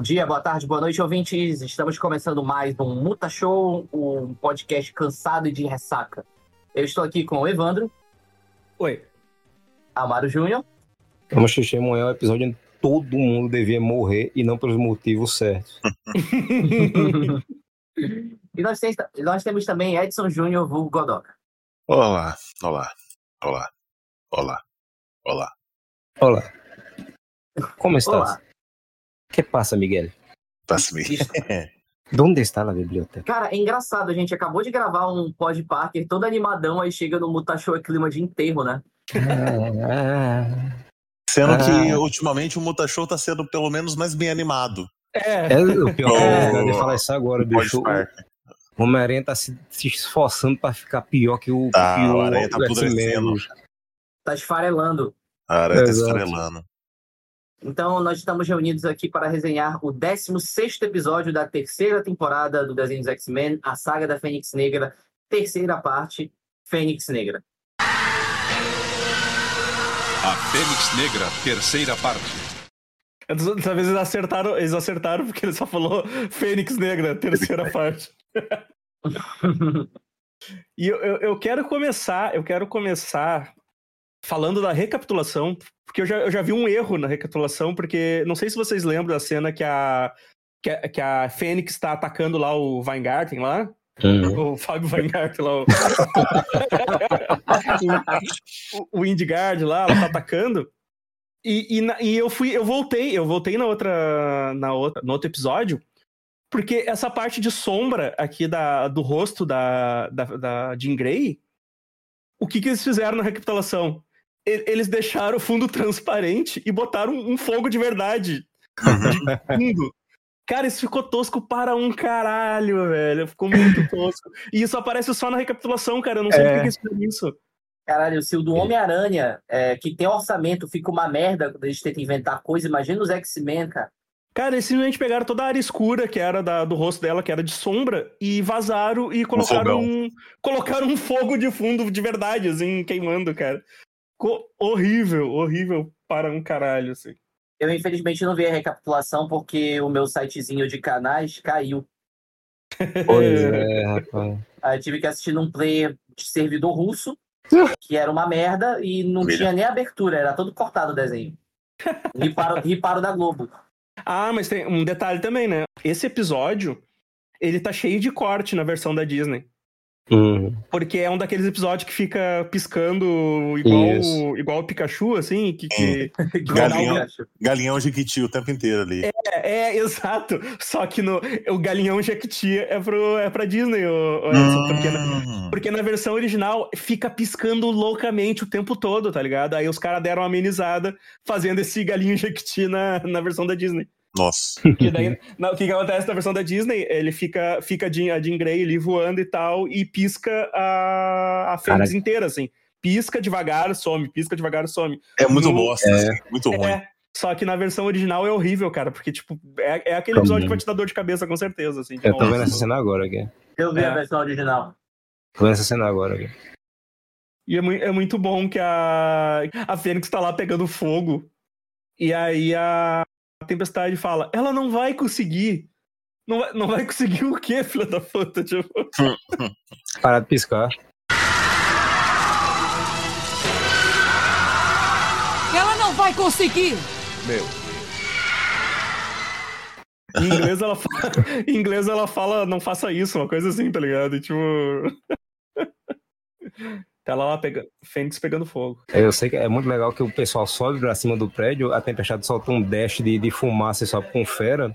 Bom dia, boa tarde, boa noite, ouvintes. Estamos começando mais um Muta Show, um podcast cansado e de ressaca. Eu estou aqui com o Evandro. Oi. Amaro Júnior. Vamos amanhã o episódio onde todo mundo devia morrer e não pelos motivos certos. e nós, tem, nós, temos também Edson Júnior, vulgo Godoka. Olá, olá, olá, olá, olá. Olá. Como estás? Olá. Que passa, Miguel? Passa, Miguel. Onde está a biblioteca? Cara, é engraçado, a gente acabou de gravar um pod Parker todo animadão, aí chega no Mutashow é clima de enterro, né? Sendo que ultimamente o Mutashow tá sendo pelo menos mais bem animado. É, é o pior é, de falar isso agora, bicho. O Homem-Aranha tá se, se, esforçando pra ficar pior que o. Tá, que o, o Aranha tá apodrecendo. Tá esfarelando. A Aranha tá esfarelando. Então, nós estamos reunidos aqui para resenhar o 16 episódio da terceira temporada do desenho dos X-Men, a saga da Fênix Negra, terceira parte, Fênix Negra. A Fênix Negra, terceira parte. Dessa vez eles acertaram, eles acertaram porque ele só falou Fênix Negra, terceira parte. e eu, eu, eu, quero começar, eu quero começar falando da recapitulação, porque eu já, eu já vi um erro na recapitulação, porque não sei se vocês lembram da cena que a, que a, que a Fênix está atacando lá o Weingarten lá. Uhum. O Fábio Weingarten lá. O, o, o Indgard lá, ela tá atacando. E, e, e, eu fui, eu voltei, eu voltei na outra, na outra, no outro episódio, porque essa parte de sombra aqui da, do rosto da, da, da Jean Grey, o que, que eles fizeram na recapitulação? Eles deixaram o fundo transparente e botaram um fogo de verdade. De fundo. Cara, isso ficou tosco para um caralho, velho. Ficou muito tosco. E isso aparece só na recapitulação, cara. Eu não sei é. por que eles fizeram isso. Caralho, se o do Homem-Aranha, é, que tem orçamento, fica uma merda quando eles tentam inventar coisa, imagina os X-Men, cara. Cara, eles simplesmente pegaram toda a área escura que era da, do rosto dela, que era de sombra, e vazaram e colocaram um, colocaram um fogo de fundo de verdade, assim, queimando, cara. Ficou horrível, horrível para um caralho, assim. Eu, infelizmente, não vi a recapitulação porque o meu sitezinho de canais caiu. Pois é, rapaz. Aí eu tive que assistir num player de servidor russo, que era uma merda e não Mira. tinha nem abertura, era todo cortado o desenho. Riparo, riparo da Globo. Ah, mas tem um detalhe também, né? Esse episódio, ele tá cheio de corte na versão da Disney. Uhum. Porque é um daqueles episódios que fica piscando igual, igual o Pikachu, assim, que. que... galinhão, galinhão Jequiti o tempo inteiro ali. É, é, exato. Só que no, o galinhão Jequiti é, pro, é pra Disney, o, o Edson, porque, na, hum. porque na versão original fica piscando loucamente o tempo todo, tá ligado? Aí os caras deram uma amenizada fazendo esse galinho Jequiti na, na versão da Disney. Nossa. Que daí, o que, que acontece na versão da Disney? Ele fica, fica a Jean Grey ali voando e tal, e pisca a, a Fênix inteira, assim. Pisca devagar, some, pisca devagar, some. É muito no, bosta, é, assim, muito ruim. É, só que na versão original é horrível, cara, porque, tipo, é, é aquele episódio que vai te dar dor de cabeça, com certeza, assim. Eu tô vendo essa cena agora aqui. Eu vi é. a versão original. Tô vendo essa cena agora aqui. E é, é muito bom que a, a Fênix tá lá pegando fogo. E aí a, a Tempestade fala, ela não vai conseguir. Não vai, não vai conseguir o quê, filha da puta? Tipo... Parar de piscar. Ela não vai conseguir! Meu. Em inglês ela fala, em inglês ela fala, não faça isso, uma coisa assim, tá ligado? E, tipo. Tá lá pegando, Fênix pegando fogo. Eu sei que é muito legal que o pessoal sobe pra cima do prédio, a tempestade solta um dash de, de fumaça e sobe com fera.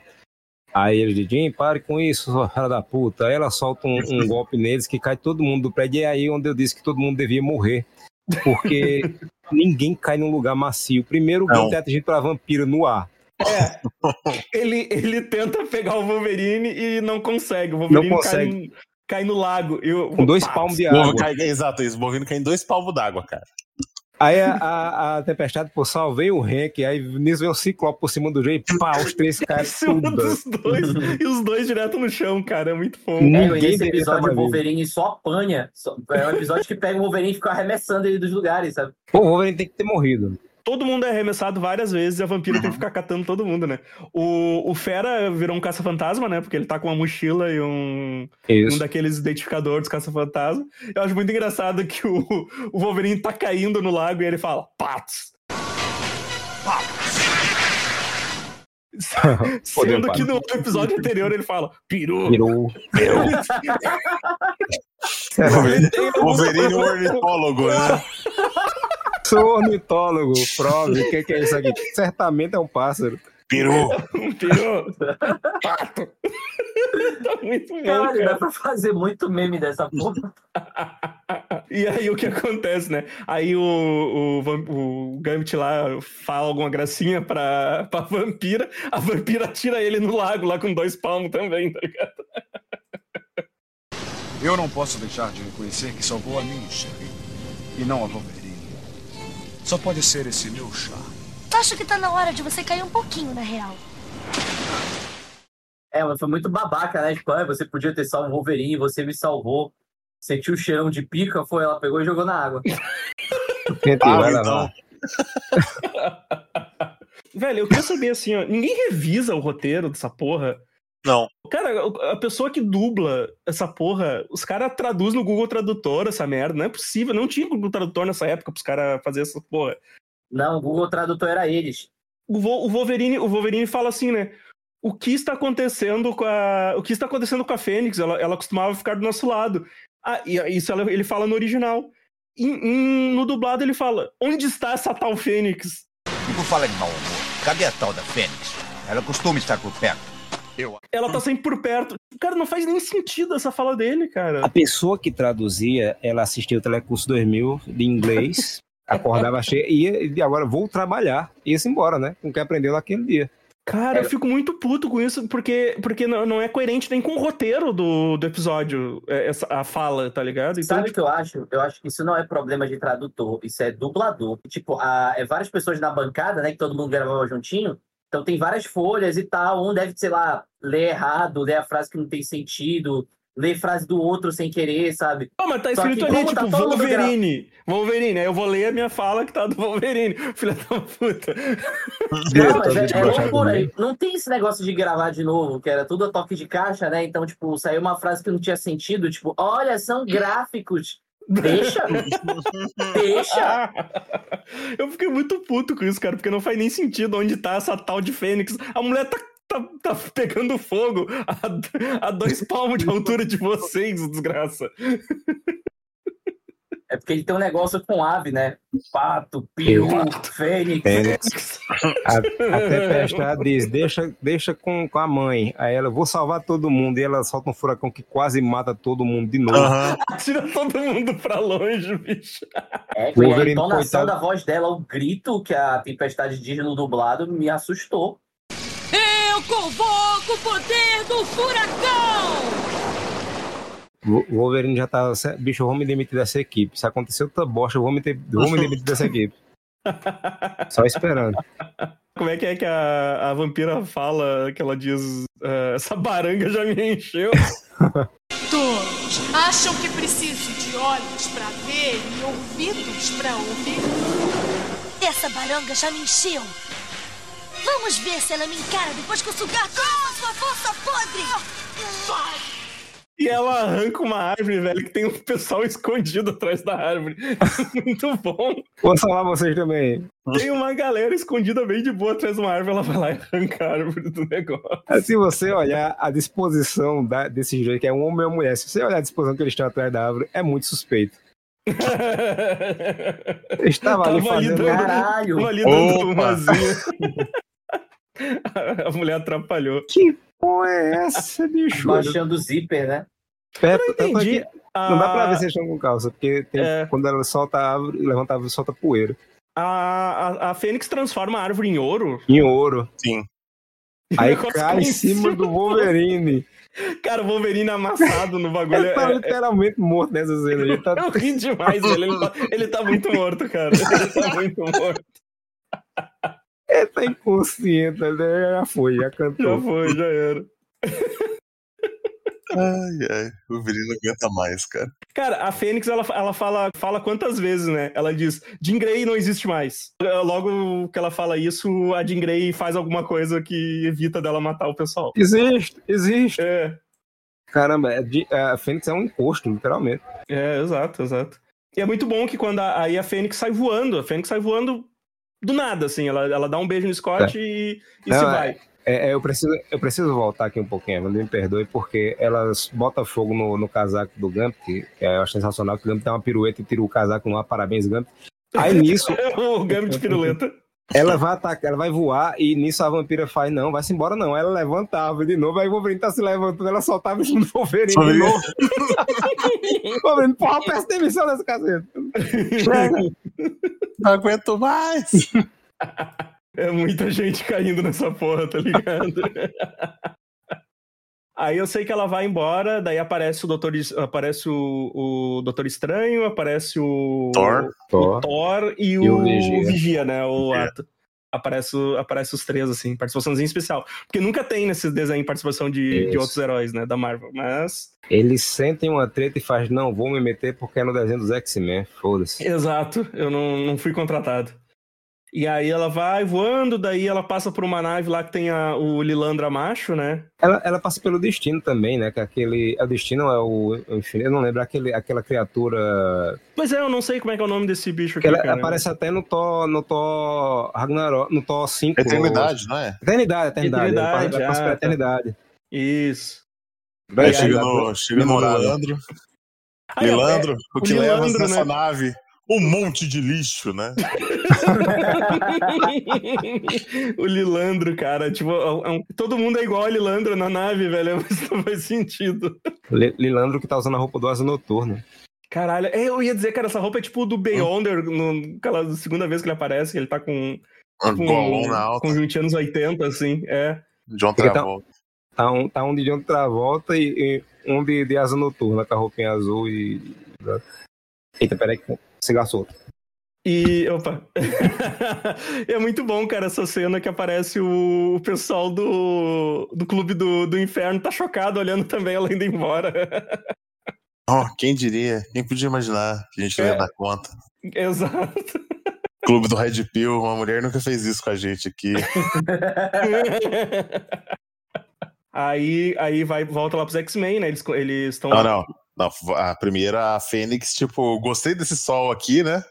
Aí eles dizem, pare com isso, sua filha da puta. Aí ela solta um, um golpe neles que cai todo mundo do prédio. E é aí onde eu disse que todo mundo devia morrer. Porque ninguém cai num lugar macio. Primeiro, o tem atingido pela vampira no ar. É. ele, ele tenta pegar o Wolverine e não consegue. O Wolverine não consegue. cai, cai no lago. Eu, Com dois palmos de água. Cai, exato, isso. O bovino cai em dois palmos d'água, cara. Aí a, a, a, tempestade, pô, salvei o Hank, aí nisso vem o Ciclope por cima do jeito, pá, os três caem tudo. dos dois, e os dois direto no chão, cara, é muito fofo. É, esse episódio o Wolverine só apanha, só, é um episódio que pega o Wolverine e fica arremessando ele dos lugares, sabe? Pô, o Wolverine tem que ter morrido. Todo mundo é arremessado várias vezes e a vampira tem que ficar catando todo mundo, né? O, o Fera virou um caça-fantasma, né? Porque ele tá com uma mochila e um, um Isso. daqueles identificadores caça-fantasma. Eu acho muito engraçado que o, o Wolverine tá caindo no lago e ele fala, patos. Sendo que no episódio anterior ele fala, peru. Ele tem um- Wolverine é um ornitólogo, né? Sou ornitólogo, prove. O que, que é isso aqui? Certamente é um pássaro. Peru. um peru. Pato. tá muito bom, Caralho, cara. dá pra fazer muito meme dessa porra. E aí o que acontece, né? Aí o, o, o Gambit lá fala alguma gracinha pra, pra vampira, a vampira tira ele no lago lá com dois palmos também, tá ligado? Eu não posso deixar de reconhecer que salvou a mim, Sherry. E não a Wolverine. Só pode ser esse meu chá. Acho que tá na hora de você cair um pouquinho, na real. É, mas foi muito babaca, né? Tipo, ah, você podia ter salvo o Wolverine, você me salvou. Sentiu o cheirão de pica, foi, ela pegou e jogou na água. Tentei, Ah, vai então. lá. Velho, eu queria saber assim, ó, ninguém revisa o roteiro dessa porra. Não. Cara, a pessoa que dubla essa porra, os caras traduzem no Google Tradutor essa merda. Não é possível, não tinha Google Tradutor nessa época pros caras fazer essa porra. Não, o Google Tradutor era eles. o, Vo- o Wolverine, o Wolverine fala assim, né? O que está acontecendo com a, o que está acontecendo com a Fênix? Ela, ela costumava ficar do nosso lado. Ah, e isso ela- ele fala no original. Em- em- no dublado ele fala: Onde está essa tal Fênix? E por falar de mau humor, cadê a tal da Fênix? Ela costuma estar por perto. Ela tá sempre por perto. Cara, não faz nem sentido essa fala dele, A cara. pessoa que traduzia, ela assistia o Telecurso 2000 de inglês, acordava cheia e ia, agora vou trabalhar. Ia-se embora, né? Com o que aprendeu naquele dia. Cara, eu fico muito puto com isso, porque, porque não, é coerente nem com o roteiro do, do episódio, é, essa, a fala, tá ligado? Então, Sabe o que eu acho? Eu acho que isso não é problema de tradutor, isso é dublador. Tipo, a, é várias pessoas na bancada, né, que todo mundo gravava juntinho. Então tem várias folhas e tal. Um deve, sei lá, ler errado, ler a frase que não tem sentido, ler frase do outro sem querer, sabe? Não, mas tá escrito ali, tá tipo, mundo Wolverine. Wolverine, aí eu vou ler a minha fala que tá do Wolverine. Filha da puta. Não, mas é, é loucura. também. Não tem esse negócio de gravar de novo, que era tudo a toque de caixa, né? Então, tipo, saiu uma frase que não tinha sentido, tipo, olha, são gráficos. Deixa! Deixa! eu fiquei muito puto com isso, cara, porque não faz nem sentido onde tá essa tal de Fênix. A mulher tá, tá, tá pegando fogo a, a dois palmos de altura de vocês, desgraça. É porque ele tem um negócio com ave, né? Pato, peru, fênix. Fênix. A, a Tempestade diz: deixa, deixa com, com a mãe. Aí ela, vou salvar todo mundo. E ela solta um furacão que quase mata todo mundo de novo. Tira todo mundo pra longe, bicho. É, e a entonação coitado. da voz dela, o grito que a Tempestade diz no dublado, me assustou. Eu convoco o poder do furacão! O Wolverine já tá. "Cê- Bicho, eu vou me demitir dessa equipe. Se acontecer outra bosta, eu vou me, ter- eu vou me demitir dessa equipe. Só esperando. Como é que é que a, a vampira fala que ela diz "Ah, essa baranga já me encheu? Todos acham que preciso de olhos para ver e ouvidos para ouvir? Essa baranga já me encheu. Vamos ver se ela me encara depois que eu sugar toda a sua força podre. E ela arranca uma árvore, velho, que tem um pessoal escondido atrás da árvore. Muito bom. Vou salvar vocês também. Tem uma galera escondida bem de boa atrás de uma árvore, ela vai lá e arranca a árvore do negócio. Se você olhar a disposição da, desse jeito, que é um homem e uma mulher, se você olhar a disposição que eles estão atrás da árvore, é muito suspeito. Eu estava ali Tava ali fazendo. dando- Caralho! Tava ali dando umazinha. A mulher atrapalhou. Que porra é essa, bicho? Baixando o zíper, né? Perto, tanto é Entendi. que não dá pra A- ver se eles estão com calça, porque tem- É. quando ela solta a árvore, levanta a árvore, solta poeira. A, a, a Fênix transforma a árvore em ouro. Em ouro. Sim. Aí cai em cima do Wolverine. Cara, o Wolverine amassado no bagulho. Ele tá é- literalmente morto nessa cena. Ele tá... Eu ri demais, velho. Ele tá, ele tá muito morto, cara. Ele tá muito morto. Ele tá inconsciente, ele já foi, já Já cantou. foi, já era. Ai, ai. O Wolverine não aguenta mais, cara. Cara, a Fênix, ela, ela fala, fala quantas vezes, né? Ela diz, Jean Grey não existe mais. Logo que ela fala isso, a Jean Grey faz alguma coisa que evita dela matar o pessoal. Existe, existe. É, Caramba, é é, a Fênix é um imposto, literalmente. é, exato, exato. E é muito bom que quando a, aí a Fênix sai voando, a Fênix sai voando do nada, assim. Ela, ela dá um beijo no Scott e, e Não, se é- vai. É, é, eu, preciso, eu preciso voltar aqui um pouquinho, Evelyn, me perdoe, porque elas botam fogo no, no casaco do Gump, que, que eu acho sensacional, que o Gump tem uma pirueta e tira o casaco no ar, parabéns, Gump. Aí nisso, o Gambit de piruleta. Ela vai atacar, ela vai voar, e nisso a vampira faz, não, vai-se embora não. Ela levantava de novo, aí o Wolverine tá se levantando, ela soltava cima do Wolverine de novo. Wolverine, porra, peço demissão dessa caceta. Chega. Não aguento mais. É muita gente caindo nessa porra, tá ligado? Aí eu sei que ela vai embora, daí aparece o Doutor, aparece o, o Doutor Estranho, aparece o Thor. o Thor e, E o, o Vigia. Vigia. né? O É. ato. Aparece, aparece os três, assim, participaçãozinha especial. Porque nunca tem nesses desenhos participação de, de outros heróis, né? Da Marvel. Mas. Eles sentem uma treta e faz, não, vou me meter porque é no desenho dos X-Men, foda-se. Exato, eu não, não fui contratado. E aí ela vai voando, daí ela passa por uma nave lá que tem a- o Lilandra macho, né? Ela, ela passa pelo destino também, né? Que aquele. É o destino, é o. Enfim, eu não lembro aquele, aquela criatura. Pois é, eu não sei como é que é o nome desse bicho Que aqui, ela cara. aparece até no Thor, no Thor Ragnarok, no Thor 5. Eternidade, não é? Eternidade, eternidade. Eternidade, Ela passa ah, pela tá. eternidade. Isso. Aí Aí, chega no, chega no. Lilandro. Ah, é, Lilandro, o que leva Lilandro, nessa né? nave? Um monte de lixo, né? o Lilandro, cara, tipo, é um- todo mundo é igual a Lilandro na nave, velho, mas não faz sentido. Li- Lilandro que tá usando a roupa do Asa Noturno. Caralho, é, eu ia dizer, cara, essa roupa é tipo do Beyonder, no, aquela segunda vez que ele aparece, que ele tá com, Um com golão na alta. conjuntinho anos 80, assim, é. John tá- Travolta. Tá um, tá um de John Travolta e, e um de, de Asa Noturna, com a roupinha azul e. Eita, peraí que cigarro solto. E, opa, é muito bom, cara, essa cena que aparece o, pessoal do, do Clube do, do Inferno, tá chocado olhando também ela indo embora. Oh, quem diria? Quem podia imaginar que a gente não ia É. dar conta? Exato. Clube do Red Pill, uma mulher nunca fez isso com a gente aqui. aí, aí vai, volta lá pros X-Men, né? Eles eles estão Não, não. não. A primeira, a Fênix, tipo, gostei desse sol aqui, né?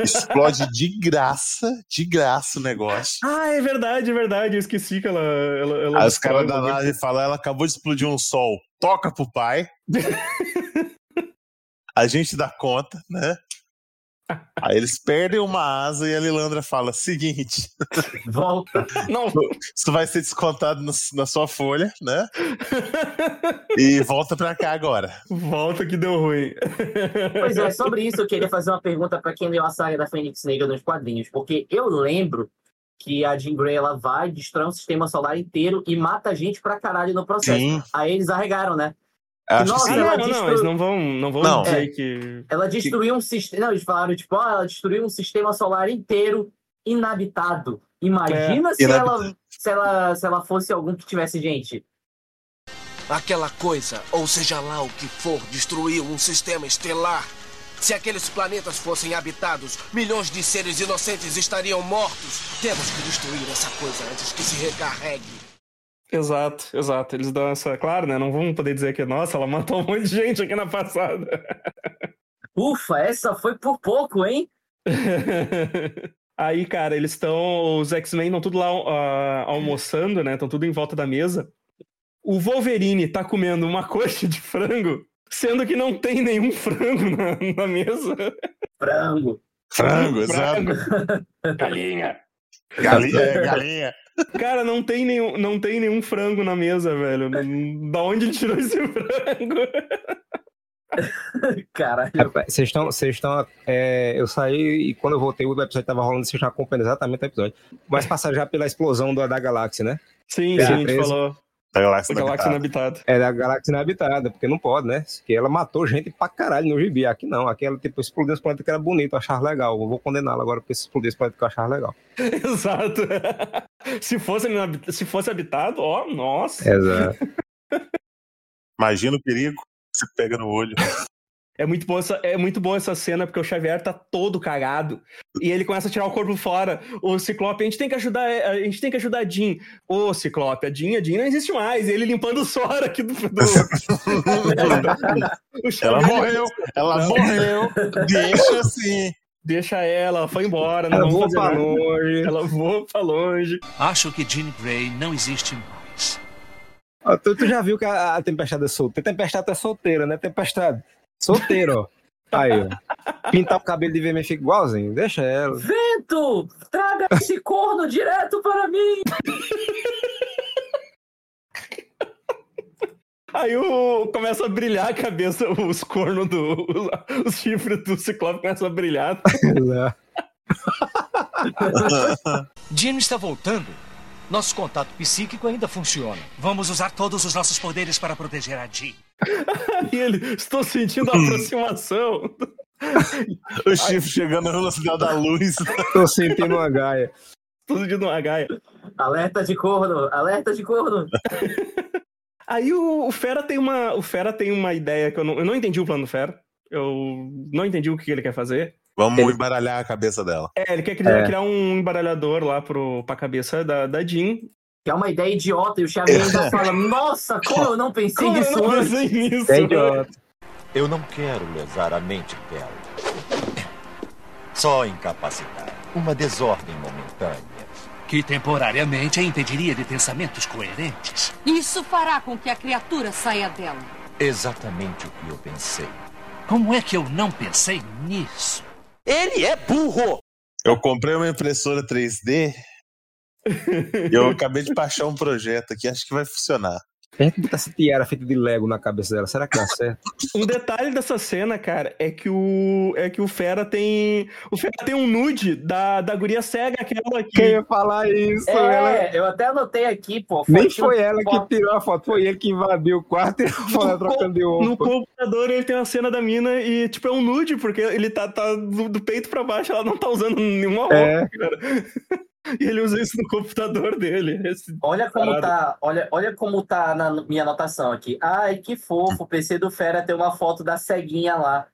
Explode de graça, de graça o negócio. Ah, é verdade, é verdade. Eu esqueci que ela. ela, ela Aí os caras da nave falam, ela acabou de explodir um sol, toca pro pai. a gente dá conta, né? Aí eles perdem uma asa e a Lilandra fala: seguinte, Volta. Não, isso vai ser descontado no- na sua folha, né? E volta pra cá agora. volta que deu ruim. Pois é, sobre isso eu queria fazer uma pergunta pra quem leu a saga da Fênix Negra nos quadrinhos, porque eu lembro que a Jean Grey ela vai, destrói um sistema solar inteiro e mata gente pra caralho no processo. Sim. Aí eles arregaram, né? Acho que Nossa, Ah, sim. ela não, não, eles não vão, não vão Não. dizer É. que. Ela destruiu um sistema. Não, eles falaram, tipo, ó, ela destruiu um sistema solar inteiro inabitado. Imagina se, Inabitado. ela, se, ela, se ela fosse algum que tivesse gente. Aquela coisa, ou seja lá o que for, destruiu um sistema estelar. Se aqueles planetas fossem habitados, milhões de seres inocentes estariam mortos. Temos que destruir essa coisa antes que se recarregue. Exato, exato. Eles dão essa. Claro, né? Não vão poder dizer que, nossa, ela matou um monte de gente aqui na passada. Ufa, essa foi por pouco, hein? Aí, cara, eles estão. Os X-Men estão tudo lá ah, almoçando, né? Estão tudo em volta da mesa. O Wolverine tá comendo uma coxa de frango, sendo que não tem nenhum frango na, na mesa. Frango. Frango, exato. Galinha. Galinha, galinha. Cara, não tem, nenhum, não tem nenhum frango na mesa, velho. Da onde ele tirou esse frango? Caralho. Vocês estão. Vocês estão. é, eu saí e quando eu voltei, o episódio tava rolando, vocês já acompanhando exatamente o episódio. Mas passar já pela explosão da, da galáxia, né? Sim, sim, a gente falou. Da galáxia A galáxia inabitada. inabitada. É da galáxia inabitada, porque não pode, né? Porque ela matou gente pra caralho no gibi. Aqui não. Aqui ela, tipo, explodiu esse planeta que era bonito, eu achava legal. Eu vou condená-la agora porque explodiu esse planeta que eu achava legal. Exato. Se fosse, se fosse habitado, ó, nossa. Exato. Imagina o perigo que você pega no olho. É muito, bom essa, é muito bom essa cena, porque o Xavier tá todo cagado. E ele começa a tirar o corpo fora. O Ciclope, a gente tem que ajudar, a gente tem que ajudar a Jean. Ô, Ciclope, a Jean, a Jean não existe mais. E ele limpando o suor aqui do. do... Ela morreu, ela morreu. Deixa assim. Deixa ela, foi embora. Não Ela vamos voa pra longe. Ela voa pra longe. Acho que Jean Grey não existe mais. Tu, tu já viu que a, a Tempestade é solteira? Tempestade é solteira, né? Tempestade. Solteira, ó. Aí, ó. Pintar o cabelo de vermelho fica igualzinho. Deixa ela. Vento! Traga esse corno direto para mim! Aí o, começa a brilhar a cabeça, os cornos do. Os, os chifres do Ciclope começam a brilhar. Jean está voltando. Nosso contato psíquico ainda funciona. Vamos usar todos os nossos poderes para proteger a Jean. Aí ele, estou sentindo a aproximação. O chifre chegando na velocidade da luz. Tô sentindo uma gaia. Tô sentindo uma gaia. Alerta de corno! Alerta de corno! Aí o, o Fera tem uma. O Fera tem uma ideia que eu não, eu não entendi o plano do Fera. Eu não entendi o que ele quer fazer. Vamos embaralhar a cabeça dela. É, ele quer criar, É. criar um embaralhador lá pro, pra cabeça da, da Jean. Que é uma ideia idiota, e o Xavier ainda fala: Nossa, como eu não pensei Como eu nisso não pensei nisso? É idiota. Eu não quero lesar a mente dela. Só incapacitar. Uma desordem momentânea. Que temporariamente a impediria de pensamentos coerentes. Isso fará com que a criatura saia dela. Exatamente o que eu pensei. Como é que eu não pensei nisso? Ele é burro! Eu comprei uma impressora 3D e eu acabei de baixar um projeto aqui, acho que vai funcionar. A gente botar essa tiara feita de Lego na cabeça dela. Será que dá certo? Um detalhe dessa cena, cara, é que o é que o Fera tem o Fera tem um nude da, da guria cega aquela que Quem ia falar isso? Ela- É, eu até anotei aqui, pô. Nem fotinho- foi ela que foto- tirou a foto, foi ele que invadiu o quarto e tirou foto trocando de no roupa. computador ele tem uma cena da mina e tipo é um nude porque ele tá, tá do, do peito pra baixo, ela não tá usando nenhuma roupa, É. cara. E ele usa isso no computador dele. Esse- Olha como Parado. tá, olha, olha como tá na minha anotação aqui. Ai, que fofo, o PC do Fera tem uma foto da ceguinha lá.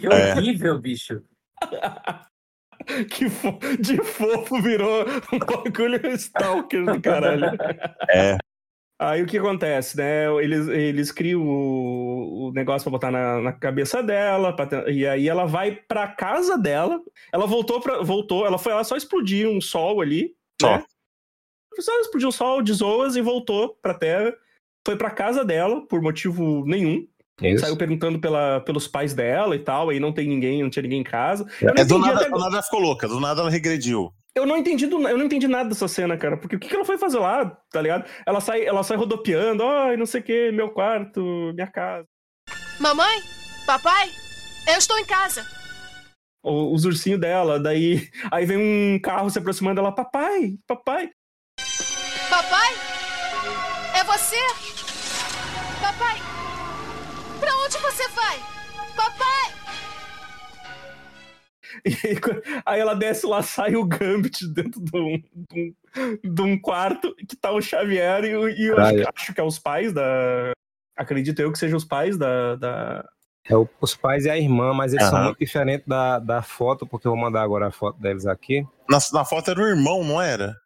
Que É. horrível, bicho. que fo- de fofo virou um bagulho stalker do caralho. É. Aí o que acontece, né? Eles, eles criam o, o negócio pra botar na, na cabeça dela, pra e aí ela vai pra casa dela. Ela voltou pra, voltou, ela foi lá só explodir um sol ali, Só. né? Só explodiu um sol de zoas e voltou pra terra. Foi pra casa dela por motivo nenhum. Isso. Saiu perguntando pela, pelos pais dela e tal, aí não tem ninguém, não tinha ninguém em casa. É do nada, até do nada ela ficou louca, do nada ela regrediu. Eu não entendi do- eu não entendi nada dessa cena, cara. Porque o que, que ela foi fazer lá, tá ligado? Ela sai, ela sai rodopiando, ai, não sei o que, meu quarto, minha casa. Mamãe? Papai? Eu estou em casa. O- Os ursinhos dela, daí. Aí vem um carro se aproximando dela, papai, papai. Papai? É você? E aí, ela desce lá, sai o Gambit dentro de um, de um, de um quarto que tá o Xavier e, o- e eu acho, acho que é os pais da. Acredito eu que sejam os pais da. da... É os pais e a irmã, mas eles são Aham. muito diferentes da, da foto, porque eu vou mandar agora a foto deles aqui. Na, na foto era o irmão, não era?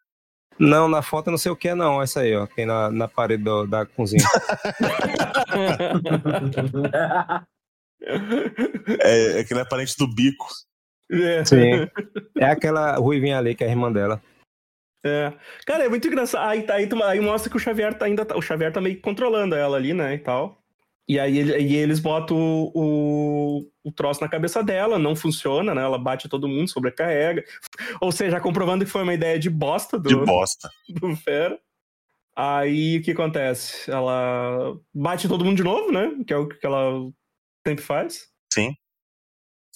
Não, na foto eu não sei o que é, não. Essa aí, ó. Tem na, na parede do- da cozinha. É, é que ele é parente do bico. É. Sim. É aquela ruivinha ali que é a irmã dela. É. Cara, é muito engraçado. Aí, tá- aí, tu- aí mostra que o Xavier tá ainda. tá- O Xavier tá meio que controlando ela ali, né? E tal. E aí e eles botam o, o, o troço na cabeça dela, não funciona, né? Ela bate todo mundo, sobrecarrega. Ou seja, comprovando que foi uma ideia de bosta do, De bosta. do Fera. Aí o que acontece? Ela bate todo mundo de novo, né? Que é o que ela sempre faz. Sim.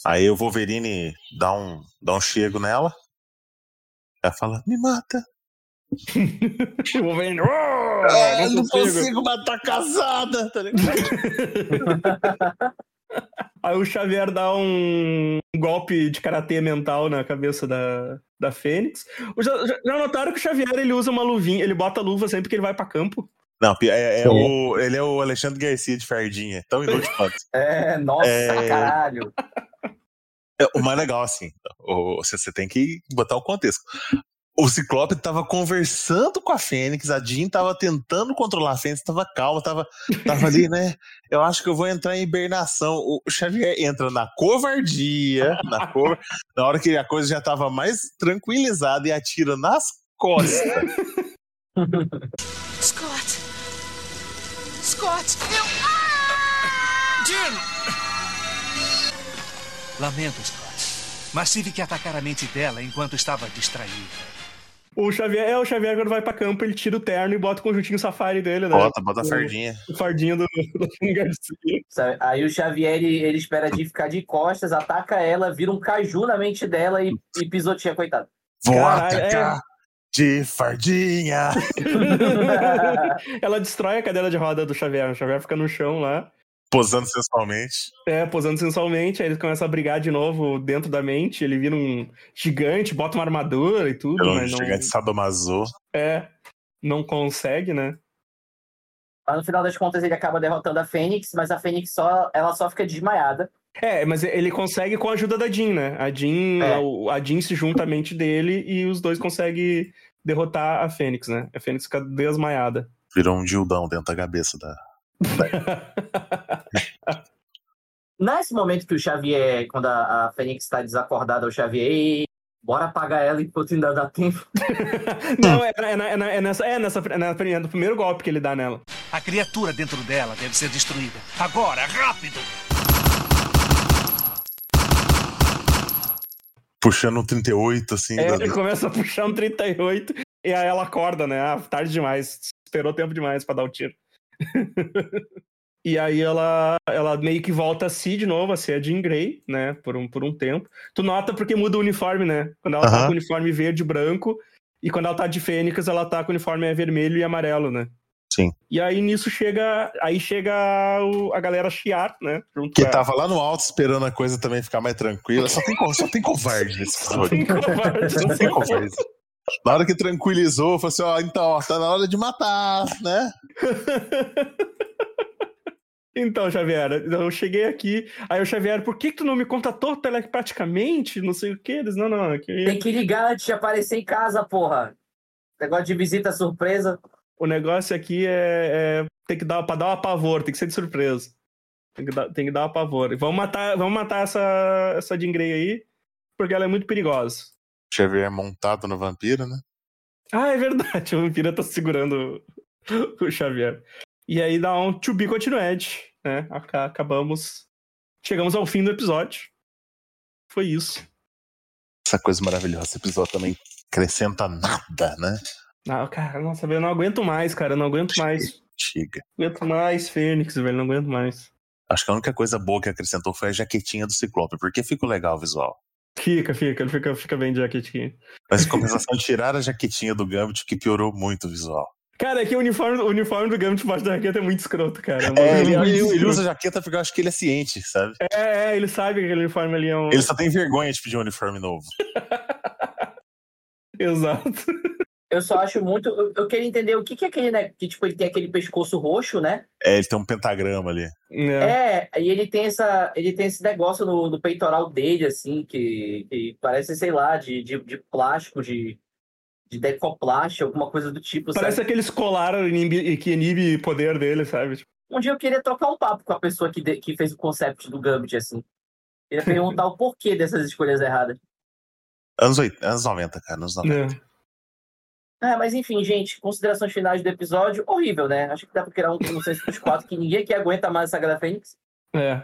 Aí o Wolverine dá um, dá um chego nela. Ela fala, me mata. O Wolverine. "Oh, Ah, não consigo." consigo matar casada, tá ligado? Aí o Xavier dá um golpe de karatê mental na cabeça da, da Fênix. Já, já- notaram que o Xavier ele usa uma luvinha, ele bota a luva sempre que ele vai pra campo? Não, é, é o, ele é o Alexandre Garcia de Fardinha. Tão inútil quanto. É, nossa, É. caralho. É, O mais legal, assim, você, tem que botar o contexto. O Ciclope tava conversando com a Fênix, a Jean tava tentando controlar a Fênix, tava calma, tava, tava ali, né? Eu acho que eu vou entrar em hibernação. O Xavier entra na covardia, na, na hora que a coisa já tava mais tranquilizada e atira nas costas. Scott! Scott! Eu. Lamento, Scott. Mas tive que atacar a mente dela enquanto estava distraída. O Xavier, é o Xavier quando vai pra campo, ele tira o terno e bota o conjuntinho safari dele, né? Bota, bota a fardinha. O fardinho do, do Garcia. Aí o Xavier, ele, ele espera de ficar de costas, ataca ela, vira um caju na mente dela e, e pisoteia, coitado. Vou Caralho, atacar de fardinha. Ela destrói a cadeira de roda do Xavier. O Xavier fica no chão lá, Posando sensualmente. é, posando sensualmente. Aí eles começam a brigar de novo dentro da mente. Ele vira um gigante, bota uma armadura e tudo, Pelo mas não, gigante sadomaso. é, não consegue, né? Mas no final das contas ele acaba derrotando a Fênix, mas a Fênix só, ela só fica desmaiada. É, mas ele consegue com a ajuda da Jean, né? A Jean, É. o- a Jean se junta à mente dele e os dois conseguem derrotar a Fênix, né? A Fênix fica desmaiada. Virou um Gildão dentro da cabeça da. Nesse momento que o Xavier, quando a, a Fênix está desacordada, o Xavier, "Ei, bora apagar ela enquanto ainda dá tempo. Não, é, é, é, é nessa, é nessa, é na- é no primeiro golpe que ele dá nela. A criatura dentro dela deve ser destruída. Agora, rápido! Puxando um 38, assim. É, ele começa a puxar um 38 e aí ela acorda, né? Ah, tarde demais. Esperou tempo demais pra dar o tiro. e aí ela, ela meio que volta a si de novo, a ser a Jean Grey, né? Por um, por um tempo. Tu nota porque muda o uniforme, né? Quando ela tá Aham. com o uniforme verde e branco, e quando ela tá de Fênix, ela tá com o uniforme vermelho e amarelo, né? Sim. E aí nisso chega. Aí chega o- a galera chiar, né? Junto Que a- tava lá no alto esperando a coisa também ficar mais tranquila. Só tem, só tem covarde nesse episódio. Tem covarde, Só tem covarde. Na hora que tranquilizou, falou assim: ó, então, ó, tá na hora de matar, né? Então, Xavier, eu cheguei aqui, aí o Xavier, por que, que tu não me contatou telepaticamente? Não sei o que. Eles, não, não, que Tem que ligar antes de aparecer em casa, porra. Negócio de visita surpresa. o negócio aqui é, é- tem que dar pra dar um pavor, tem que ser de surpresa. Tem que dar, tem que dar um pavor. E vamos matar, vamos matar essa, essa Jean Grey aí, porque ela é muito perigosa. Xavier montado no vampiro, né? Ah, é verdade, o vampiro tá segurando o Xavier. E aí dá um to be continued, né? Aca- Acabamos. Chegamos ao fim do episódio. Foi isso. Essa coisa maravilhosa. Esse episódio também acrescenta nada, né? Ah, cara, nossa, eu não aguento mais, cara. Eu não aguento mais. Chega. Não aguento mais, Fênix, velho. Não aguento mais. Acho que a única coisa boa que acrescentou foi a jaquetinha do Ciclope, porque ficou legal o visual. Fica, fica, ele fica, fica bem de jaquetinha. Mas em compensação, tirar a jaquetinha do Gambit, que piorou muito o visual. Cara, é que o uniforme, o uniforme do Gambit debaixo da jaqueta é muito escroto, cara. um É, ele, ele- ele usa jaqueta porque eu acho que ele é ciente, sabe? É, é, ele sabe que aquele uniforme ali é um. Ele só tem vergonha de pedir um uniforme novo. Exato. Eu só acho muito. Eu, eu queria entender o que, que é aquele, né? Que tipo, ele tem aquele pescoço roxo, né? É, ele tem um pentagrama ali. É. É, e ele tem essa. Ele tem esse negócio no, no peitoral dele, assim, que, que parece, sei lá, de, de, de plástico, de, de decoplast, alguma coisa do tipo, Parece sabe? aquele colar inibe- que inibe poder dele, sabe? Tipo, Um dia eu queria trocar um papo com a pessoa que, de- que fez o concept do Gambit, assim. Queria perguntar o porquê dessas escolhas erradas. Anos, 80, anos 90, cara, anos 90. É, mas enfim, gente, considerações finais do episódio, horrível, né? Acho que dá pra criar um consenso dos quatro que ninguém aqui aguenta mais essa Saga da Fênix. É.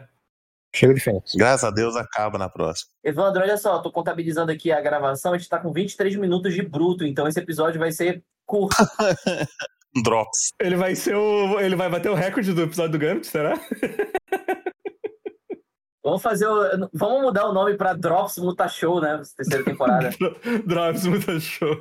Chega de Fênix. Graças a Deus acaba na próxima. Evandro, olha só, tô contabilizando aqui a gravação, a gente tá com 23 minutos de bruto, então esse episódio vai ser curto. Drops. Ele vai ser o. Ele vai bater o recorde do episódio do Gambit, será? Vamos fazer o. Vamos mudar o nome pra Drops Muta Show, né? Terceira temporada. Drops muito show.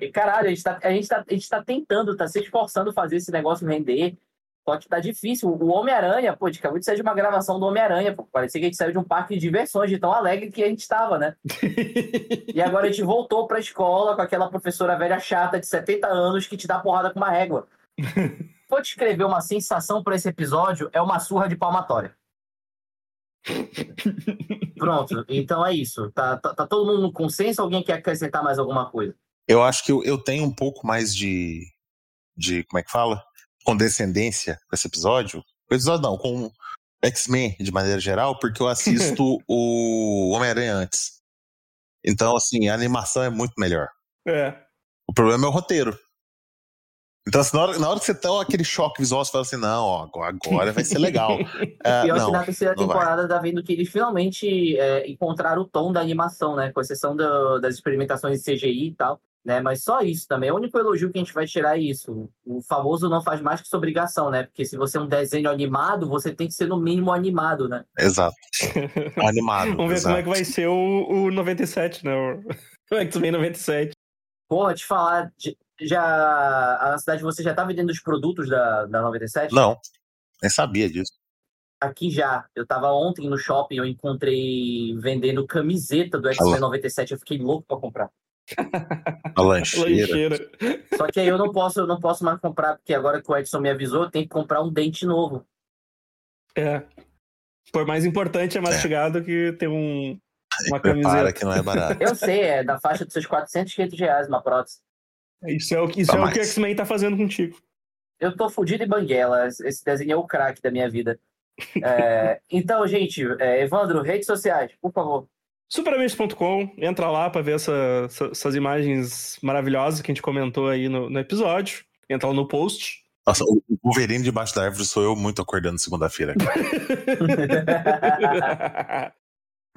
E caralho, a gente, tá, a, gente tá, a gente tá tentando, tá se esforçando fazer esse negócio render. Só que tá difícil. O Homem-Aranha, pô, a gente acabou de sair de uma gravação do Homem-Aranha, pô. Parecia que a gente saiu de um parque de diversões, de tão alegre que a gente tava, né? e agora a gente voltou pra escola com aquela professora velha chata de 70 anos que te dá porrada com uma régua. Vou descrever uma sensação pra esse episódio, é uma surra de palmatória. Pronto, então é isso. Tá, tá, tá todo mundo no consenso? Alguém quer acrescentar mais alguma coisa? Eu acho que eu, eu tenho um pouco mais de, de. Como é que fala? Condescendência com esse episódio. Com esse episódio não, com X-Men de maneira geral, porque eu assisto o Homem-Aranha antes. Então, assim, a animação é muito melhor. É. O problema é o roteiro. Então, assim, na, hora, na hora que você tá aquele choque visual, você fala assim: não, ó, agora, vai ser legal. É, Pior não, que na terceira vai. temporada tá vendo que eles finalmente é, encontraram o tom da animação, né? Com exceção do- das experimentações de CGI e tal. Né? Mas só isso também. O único elogio que a gente vai tirar é isso. O famoso não faz mais que sua obrigação, né? Porque se você é um desenho animado, você tem que ser no mínimo animado, né? Exato. Animado. Vamos ver exato. como é que vai ser o, o 97, né? O o X-Men 97. Porra, te falar, já a cidade de você já tá vendendo os produtos da, da 97? Não, nem sabia disso. Aqui já. Eu tava ontem no shopping, eu encontrei vendendo camiseta do X-Men Alô. 97. Eu fiquei louco pra comprar. A lancheira. Lancheira. Só que aí eu não posso, eu não posso mais comprar, porque agora que o Edson me avisou, eu tenho que comprar um dente novo. É. Por mais importante é mastigado que ter um, uma Prepara camiseta. que não é barato. Eu sei, é da faixa dos seus 400, 500 reais uma prótese. Isso é o, que- isso é o que o. X-Men tá fazendo contigo. Eu tô fudido em banguela. Esse desenho é o craque da minha vida. É, então, gente, é, Evandro, redes sociais, por favor. Superamigos.com, entra lá pra ver essa- essa- essas imagens maravilhosas que a gente comentou aí no, no episódio. Entra lá no post. Nossa, o Wolverine debaixo da árvore sou eu muito acordando segunda-feira.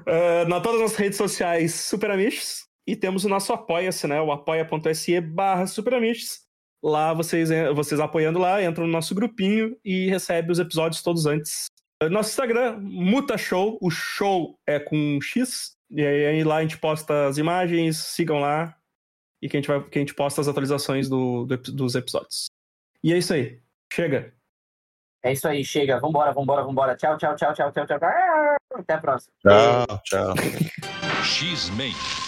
Uh, na todas as redes sociais Superamiches e temos o nosso apoia-se, né? O apoia.se barra Superamiches. Lá vocês, vocês apoiando lá, entram no nosso grupinho e recebem os episódios todos antes. Uh, Nosso Instagram, Muta Show, o show é com um X. E aí, aí lá a gente posta as imagens, sigam lá. E que a gente, vai, que a gente posta as atualizações do, do dos episódios. E é isso aí. Chega. É isso aí, chega. Vambora, vambora, vambora. Tchau, tchau, tchau, tchau, tchau, tchau. Até a próxima. Tchau, tchau. X-Men.